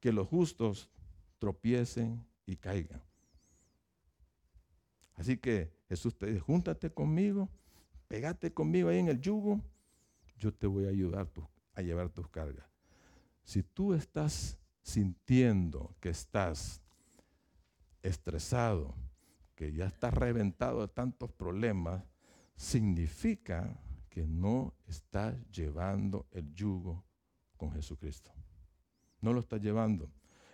que los justos tropiecen y caigan. Así que Jesús te dice, júntate conmigo, pégate conmigo ahí en el yugo, yo te voy a ayudar a llevar tus cargas. Si tú estás sintiendo que estás estresado, que ya estás reventado de tantos problemas, significa que no estás llevando el yugo con Jesucristo. No lo estás llevando.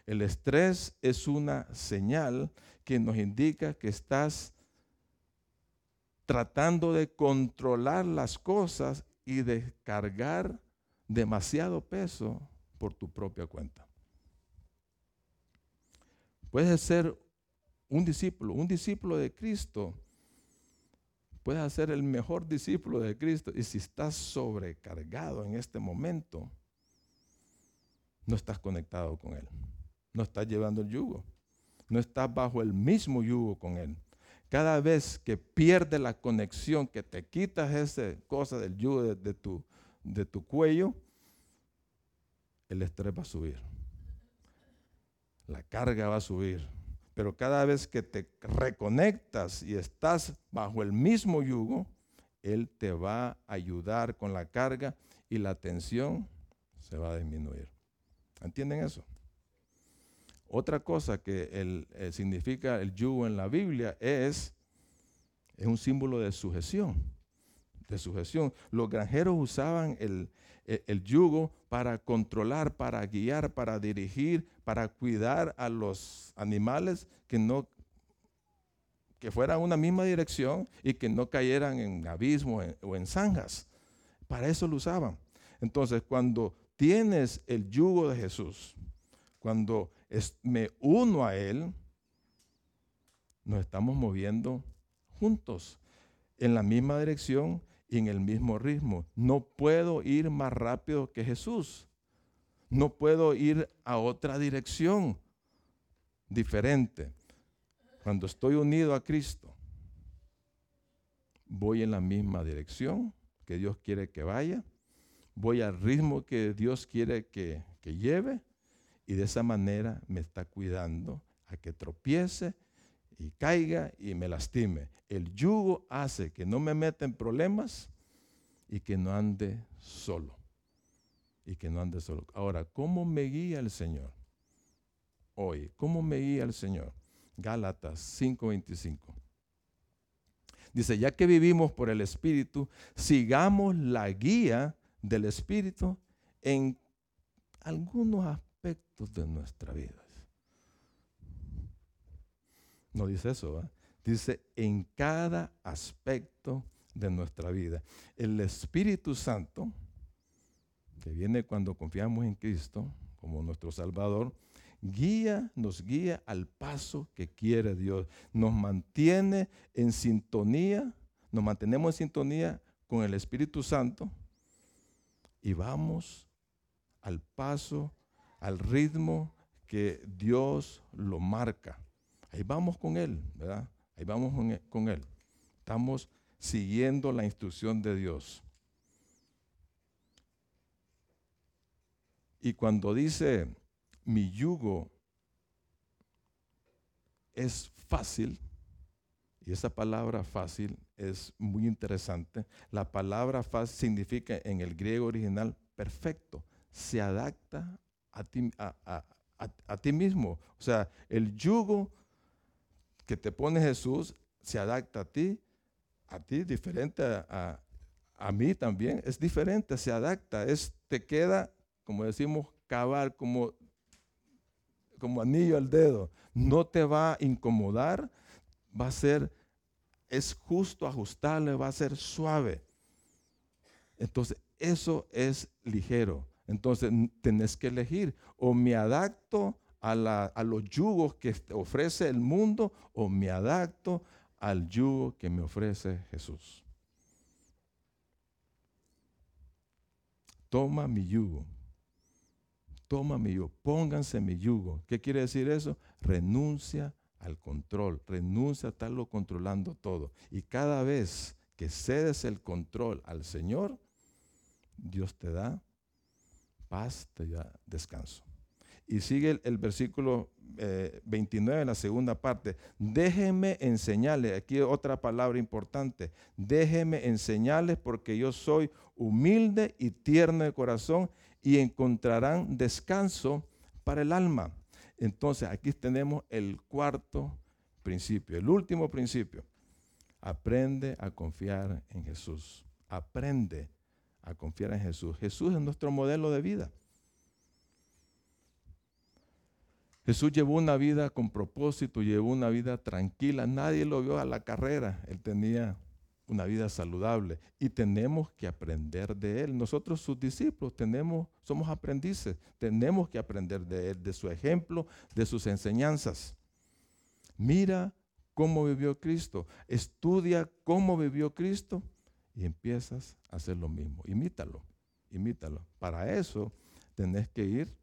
El estrés es una señal que nos indica que estás tratando de controlar las cosas y de cargar demasiado peso por tu propia cuenta. Puedes ser un discípulo, un discípulo de Cristo. Puedes ser el mejor discípulo de Cristo. Y si estás sobrecargado en este momento, no estás conectado con Él. No estás llevando el yugo. No estás bajo el mismo yugo con Él. Cada vez que pierdes la conexión, que te quitas esa cosa del yugo de, tu, de tu cuello, el estrés va a subir. La carga va a subir. Pero cada vez que te reconectas y estás bajo el mismo yugo, Él te va a ayudar con la carga y la tensión se va a disminuir. ¿Entienden eso? Otra cosa que eh, significa el yugo en la Biblia es, es un símbolo de sujeción. De sujeción. Los granjeros usaban el, e, el yugo para controlar, para guiar, para dirigir, para cuidar a los animales que no que fueran una misma dirección y que no cayeran en abismo o en zanjas. Para eso lo usaban. Entonces, cuando tienes el yugo de Jesús, cuando me uno a Él, nos estamos moviendo juntos en la misma dirección y en el mismo ritmo. No puedo ir más rápido que Jesús. No puedo ir a otra dirección diferente. Cuando estoy unido a Cristo, voy en la misma dirección que Dios quiere que vaya, voy al ritmo que Dios quiere que, que lleve y de esa manera me está cuidando a que tropiece y caiga y me lastime. El yugo hace que no me meta en problemas y que no ande solo. Y que no ande solo. Ahora, ¿cómo me guía el Señor? Hoy, ¿cómo me guía el Señor? Gálatas 5:25. Dice, ya que vivimos por el Espíritu, sigamos la guía del Espíritu en algunos aspectos de nuestra vida. No dice eso, dice en cada aspecto de nuestra vida. El Espíritu Santo, que viene cuando confiamos en Cristo como nuestro Salvador, guía, nos guía al paso que quiere Dios. Nos mantiene en sintonía, nos mantenemos en sintonía con el Espíritu Santo y vamos al paso, al ritmo que Dios lo marca. Ahí vamos con Él, ¿verdad? Ahí vamos con Él. Estamos siguiendo la instrucción de Dios. Y cuando dice, mi yugo es fácil, y esa palabra fácil es muy interesante, la palabra fácil significa en el griego original perfecto, se adapta a ti, a ti mismo. O sea, el yugo que te pone Jesús se adapta a ti, a ti diferente a, mí también, es diferente, se adapta, es, te queda, como decimos, cabal, como, como anillo al dedo, no te va a incomodar, va a ser, es justo ajustable, va a ser suave. Entonces, eso es ligero. Entonces, tenés que elegir, o me adapto a, los yugos que ofrece el mundo o me adapto al yugo que me ofrece Jesús. Toma mi yugo. Toma mi yugo. Pónganse mi yugo. ¿Qué quiere decir eso? Renuncia al control. Renuncia a estarlo controlando todo. Y cada vez que cedes el control al Señor, Dios te da paz, te da descanso. Y sigue el, versículo 29 eh, en la segunda parte. Déjenme enseñarles, aquí otra palabra importante, déjenme enseñarles porque yo soy humilde y tierno de corazón y encontrarán descanso para el alma. Entonces aquí tenemos el cuarto principio, el último principio. Aprende a confiar en Jesús. Aprende a confiar en Jesús. Jesús es nuestro modelo de vida. Jesús llevó una vida con propósito, llevó una vida tranquila. Nadie lo vio a la carrera. Él tenía una vida saludable y tenemos que aprender de él. Nosotros sus discípulos tenemos somos aprendices, tenemos que aprender de él, de su ejemplo, de sus enseñanzas. Mira cómo vivió Cristo, estudia cómo vivió Cristo y empiezas a hacer lo mismo. Imítalo, imítalo. Para eso tenés que ir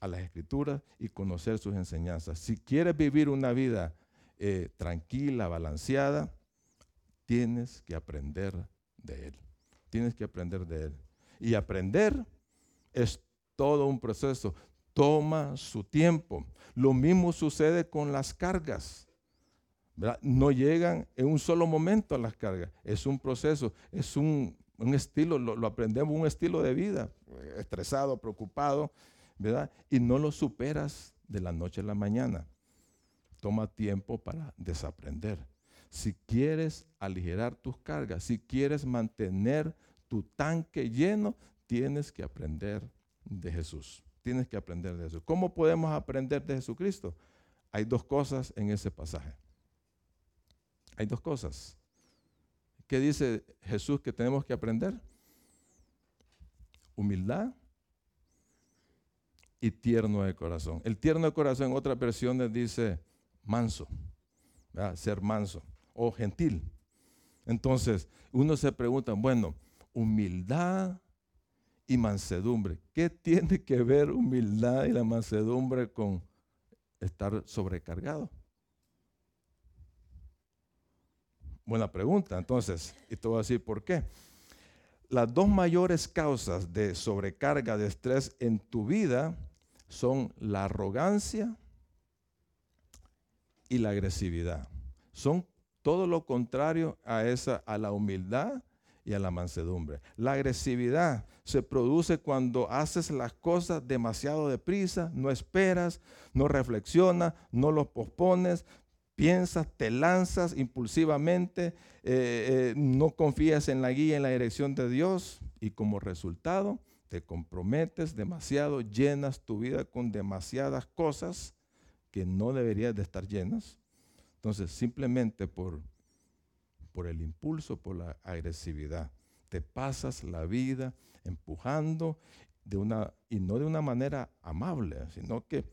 a las escrituras y conocer sus enseñanzas. Si quieres vivir una vida eh, tranquila, balanceada, tienes que aprender de Él. Tienes que aprender de Él. Y aprender es todo un proceso. Toma su tiempo. Lo mismo sucede con las cargas. No llegan en un solo momento a las cargas. Es un proceso, es un, estilo, lo, lo aprendemos, un estilo de vida. Estresado, preocupado ¿verdad? Y no lo superas de la noche a la mañana. Toma tiempo para desaprender. Si quieres aligerar tus cargas, si quieres mantener tu tanque lleno, tienes que aprender de Jesús. Tienes que aprender de Jesús. ¿Cómo podemos aprender de Jesucristo? Hay dos cosas en ese pasaje. Hay dos cosas. ¿Qué dice Jesús que tenemos que aprender? Humildad y tierno de corazón. El tierno de corazón en otras versiones dice manso, ser manso o gentil. Entonces, uno se pregunta, bueno, humildad y mansedumbre. ¿Qué tiene que ver humildad y la mansedumbre con estar sobrecargado? Buena pregunta, entonces, y te voy a decir por qué. Las dos mayores causas de sobrecarga de estrés en tu vida son la arrogancia y la agresividad. Son todo lo contrario a esa a la humildad y a la mansedumbre. La agresividad se produce cuando haces las cosas demasiado deprisa, no esperas, no reflexionas, no los pospones, piensas, te lanzas impulsivamente, eh, eh, no confías en la guía, en la dirección de Dios y como resultado te comprometes demasiado, llenas tu vida con demasiadas cosas que no deberías de estar llenas. Entonces, simplemente por, por el impulso, por la agresividad, te pasas la vida empujando de una, y no de una manera amable, sino que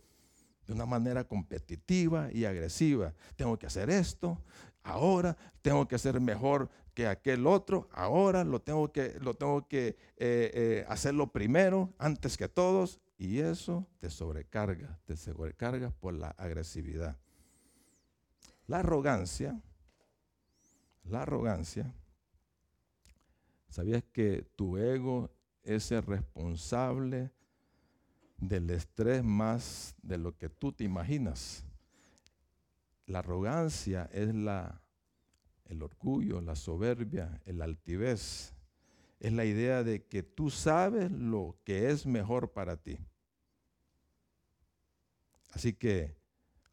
de una manera competitiva y agresiva. Tengo que hacer esto, ahora tengo que hacer mejor que aquel otro, ahora lo tengo que, lo tengo que eh, eh, hacerlo primero, antes que todos, y eso te sobrecarga, te sobrecarga por la agresividad. La arrogancia, la arrogancia, ¿sabías que tu ego es el responsable del estrés más de lo que tú te imaginas. La arrogancia es la, el orgullo, la soberbia, el altivez. Es la idea de que tú sabes lo que es mejor para ti. Así que,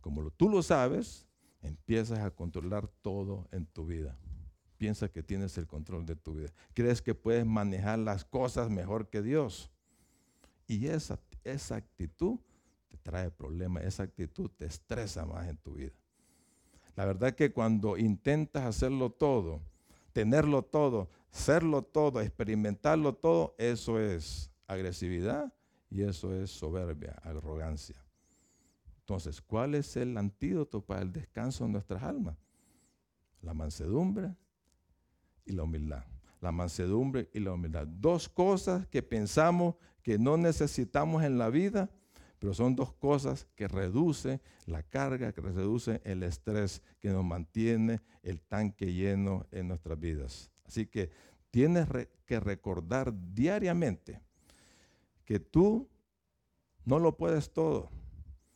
como tú lo sabes, empiezas a controlar todo en tu vida. Piensa que tienes el control de tu vida. Crees que puedes manejar las cosas mejor que Dios. Y esa esa actitud te trae problemas, esa actitud te estresa más en tu vida. La verdad que cuando intentas hacerlo todo, tenerlo todo, serlo todo, experimentarlo todo, eso es agresividad y eso es soberbia, arrogancia. Entonces, ¿cuál es el antídoto para el descanso de nuestras almas? La mansedumbre y la humildad. La mansedumbre y la humildad. Dos cosas que pensamos que no necesitamos en la vida, pero son dos cosas que reducen la carga, que reducen el estrés, que nos mantiene el tanque lleno en nuestras vidas. Así que tienes que recordar diariamente que tú no lo puedes todo,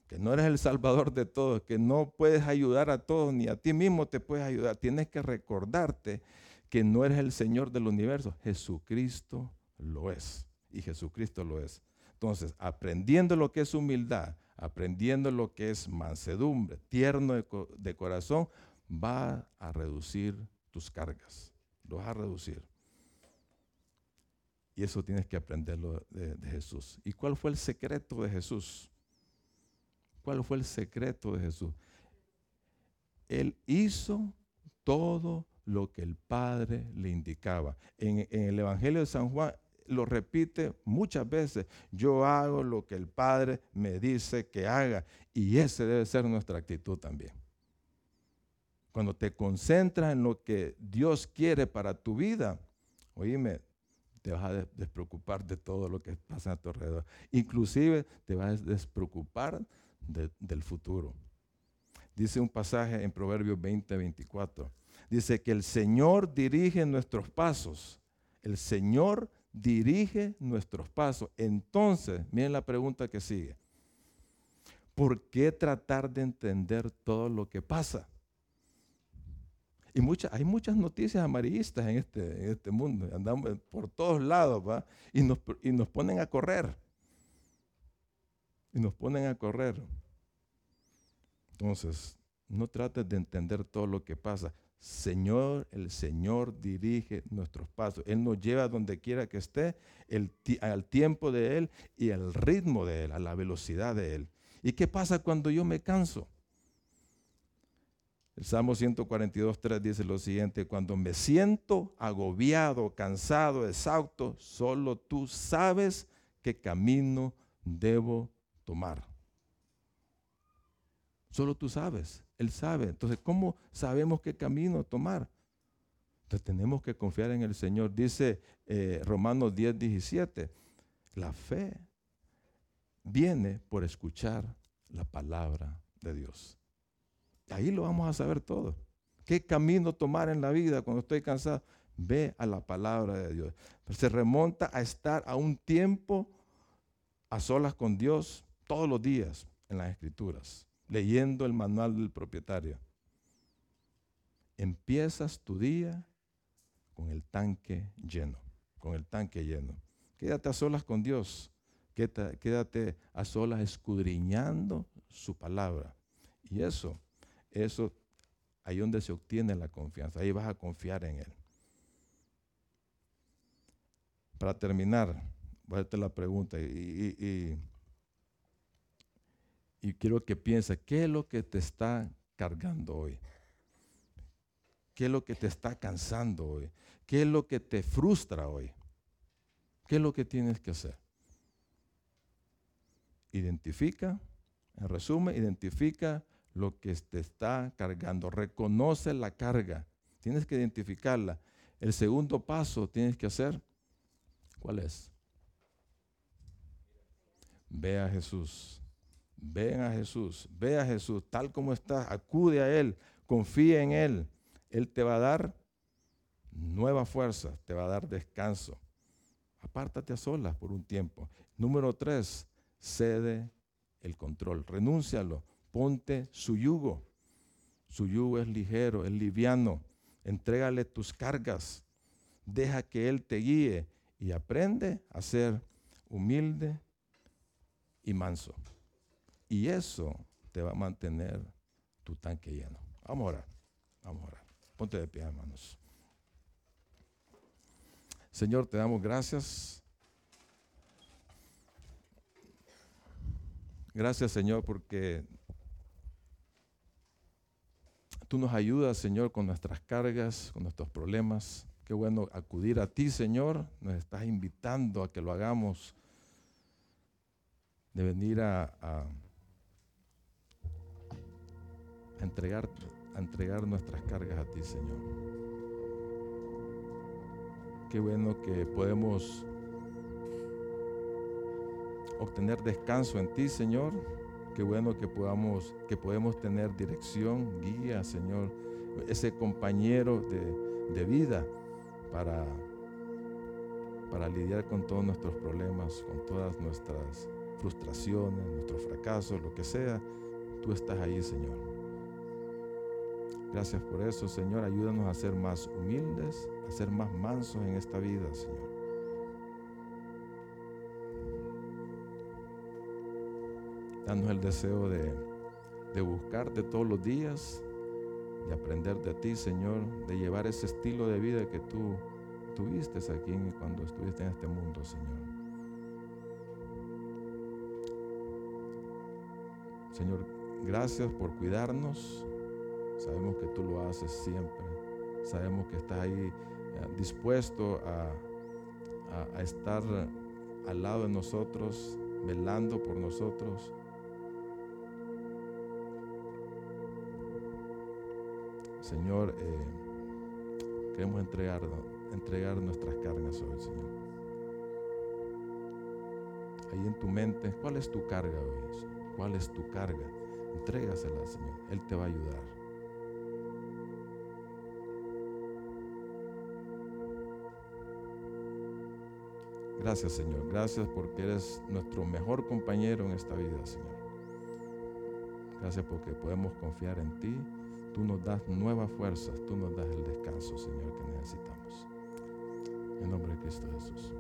que no eres el salvador de todos, que no puedes ayudar a todos, ni a ti mismo te puedes ayudar. Tienes que recordarte que no eres el Señor del universo, Jesucristo lo es y Jesucristo lo es. Entonces, aprendiendo lo que es humildad, aprendiendo lo que es mansedumbre, tierno de, corazón, va a reducir tus cargas. Lo vas a reducir. Y eso tienes que aprenderlo de, Jesús. ¿Y cuál fue el secreto de Jesús? ¿Cuál fue el secreto de Jesús? Él hizo todo lo que el Padre le indicaba. En el Evangelio de San Juan, lo repite muchas veces. Yo hago lo que el Padre me dice que haga. Y esa debe ser nuestra actitud también. Cuando te concentras en lo que Dios quiere para tu vida, oíme, te vas a despreocupar de todo lo que pasa a tu alrededor. Inclusive te vas a despreocupar del futuro. Dice un pasaje en Proverbios 20, 24. Dice que el Señor dirige nuestros pasos. El Señor dirige nuestros pasos. Entonces, miren la pregunta que sigue. ¿Por qué tratar de entender todo lo que pasa? Y hay muchas noticias amarillistas en este, en este mundo. Andamos por todos lados, ¿va? Y nos, y nos ponen a correr. Y nos ponen a correr. Entonces, no trates de entender todo lo que pasa. Señor, el Señor dirige nuestros pasos. Él nos lleva donde quiera que esté, al tiempo de Él y al ritmo de Él, a la velocidad de Él. ¿Y qué pasa cuando yo me canso? El Salmo 142, 3 dice lo siguiente, cuando me siento agobiado, cansado, exhausto, solo tú sabes qué camino debo tomar. Solo tú sabes, Él sabe. Entonces, ¿cómo sabemos qué camino tomar? Entonces tenemos que confiar en el Señor. Dice eh, Romanos 10, 17, la fe viene por escuchar la palabra de Dios. Ahí lo vamos a saber todo. ¿Qué camino tomar en la vida cuando estoy cansado? Ve a la palabra de Dios. se remonta a estar a un tiempo a solas con Dios todos los días en las escrituras, leyendo el manual del propietario. Empiezas tu día con el tanque lleno, con el tanque lleno. Quédate a solas con Dios, quédate, a solas escudriñando su palabra. Y eso, eso, ahí donde se obtiene la confianza, ahí vas a confiar en Él. Para terminar, voy a hacerte la pregunta y, y, quiero que pienses, ¿qué es lo que te está cargando hoy? ¿Qué es lo que te está cansando hoy? ¿Qué es lo que te frustra hoy? ¿Qué es lo que tienes que hacer? Identifica, en resumen, identifica lo que te está cargando. Reconoce la carga. Tienes que identificarla. El segundo paso tienes que hacer, ¿cuál es? Ve a Jesús. Ven a Jesús. Ve a Jesús tal como está. Acude a Él. Confía en Él. Él te va a dar nueva fuerza, te va a dar descanso. Apártate a solas por un tiempo. Número tres, cede el control. Renúncialo. Ponte su yugo. Su yugo es ligero, es liviano. Entrégale tus cargas. Deja que Él te guíe y aprende a ser humilde y manso. Y eso te va a mantener tu tanque lleno. Vamos a orar. Vamos a orar. Ponte de pie, hermanos. Señor, te damos gracias. Gracias, Señor, porque tú nos ayudas, Señor, con nuestras cargas, con nuestros problemas. Qué bueno acudir a ti, Señor. Nos estás invitando a que lo hagamos, de venir a, a, entregar, a entregar nuestras cargas a ti, Señor. Qué bueno que podemos obtener descanso en ti, Señor. Qué bueno que podamos, que podemos tener dirección, guía, Señor, ese compañero de, de vida para, para lidiar con todos nuestros problemas, con todas nuestras frustraciones, nuestros fracasos, lo que sea. Tú estás ahí, Señor. Gracias por eso, Señor. Ayúdanos a ser más humildes, a ser más mansos en esta vida, Señor. Danos el deseo de, de buscarte todos los días, de aprender de ti, Señor, de llevar ese estilo de vida que tú tuviste aquí cuando estuviste en este mundo, Señor. Señor, gracias por cuidarnos. Sabemos que tú lo haces siempre. Sabemos que estás ahí eh, dispuesto a, estar al lado de nosotros, velando por nosotros. Señor, eh, queremos entregar, entregar nuestras cargas hoy, Señor. Ahí en tu mente, ¿cuál es tu carga hoy? ¿Cuál es tu carga? Entrégasela, Señor. Él te va a ayudar. Gracias, Señor. Gracias porque eres nuestro mejor compañero en esta vida, Señor. Gracias porque podemos confiar en ti. Tú nos das nuevas fuerzas. Tú nos das el descanso, Señor, que necesitamos. En nombre de Cristo Jesús.